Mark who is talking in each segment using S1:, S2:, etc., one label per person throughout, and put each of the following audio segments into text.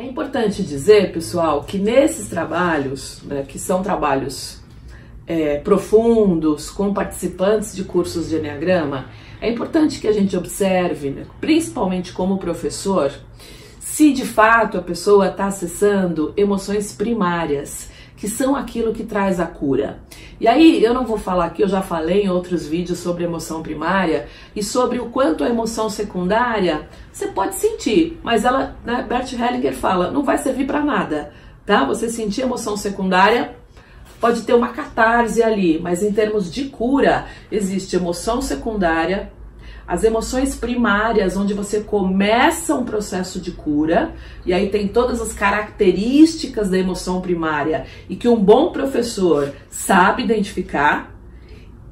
S1: É importante dizer, pessoal, que nesses trabalhos, né, que são trabalhos é, profundos com participantes de cursos de Enneagrama, é importante que a gente observe, né, principalmente como professor, se de fato a pessoa está acessando emoções primárias, que são aquilo que traz a cura. E aí eu não vou falar aqui, eu já falei em outros vídeos sobre emoção primária e sobre o quanto a emoção secundária você pode sentir, mas ela, né, Bert Hellinger fala, não vai servir para nada, tá? Você sentir emoção secundária pode ter uma catarse ali, mas em termos de cura, existe emoção secundária, as emoções primárias, onde você começa um processo de cura, e aí tem todas as características da emoção primária e que um bom professor sabe identificar.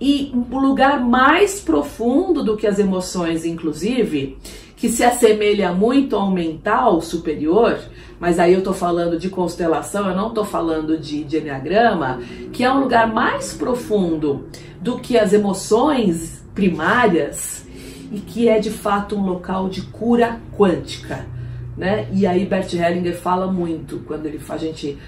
S1: E um lugar mais profundo do que as emoções, inclusive, que se assemelha muito ao mental superior, mas aí eu tô falando de constelação, eu não tô falando de, de enneagrama, que é um lugar mais profundo do que as emoções primárias e que é de fato um local de cura quântica. Né? E aí Bert Hellinger fala muito quando ele a gente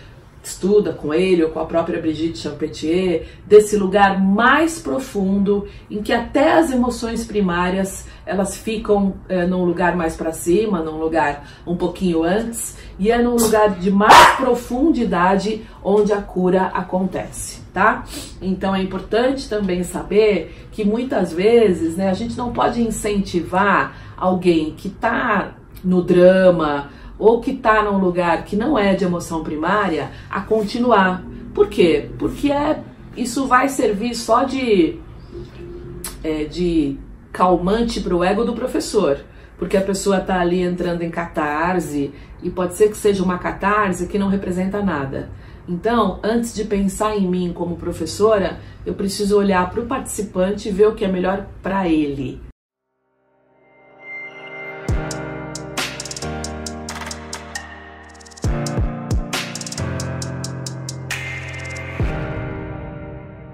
S1: estuda com ele ou com a própria Brigitte Champetier, desse lugar mais profundo em que até as emoções primárias elas ficam é, num lugar mais para cima, num lugar um pouquinho antes, e é num lugar de mais profundidade onde a cura acontece, tá? Então é importante também saber que muitas vezes, né, a gente não pode incentivar alguém que está no drama, ou que está num lugar que não é de emoção primária a continuar. Por quê? Porque é, isso vai servir só de, é, de calmante para o ego do professor. Porque a pessoa está ali entrando em catarse e pode ser que seja uma catarse que não representa nada. Então, antes de pensar em mim como professora, eu preciso olhar para o participante e ver o que é melhor para ele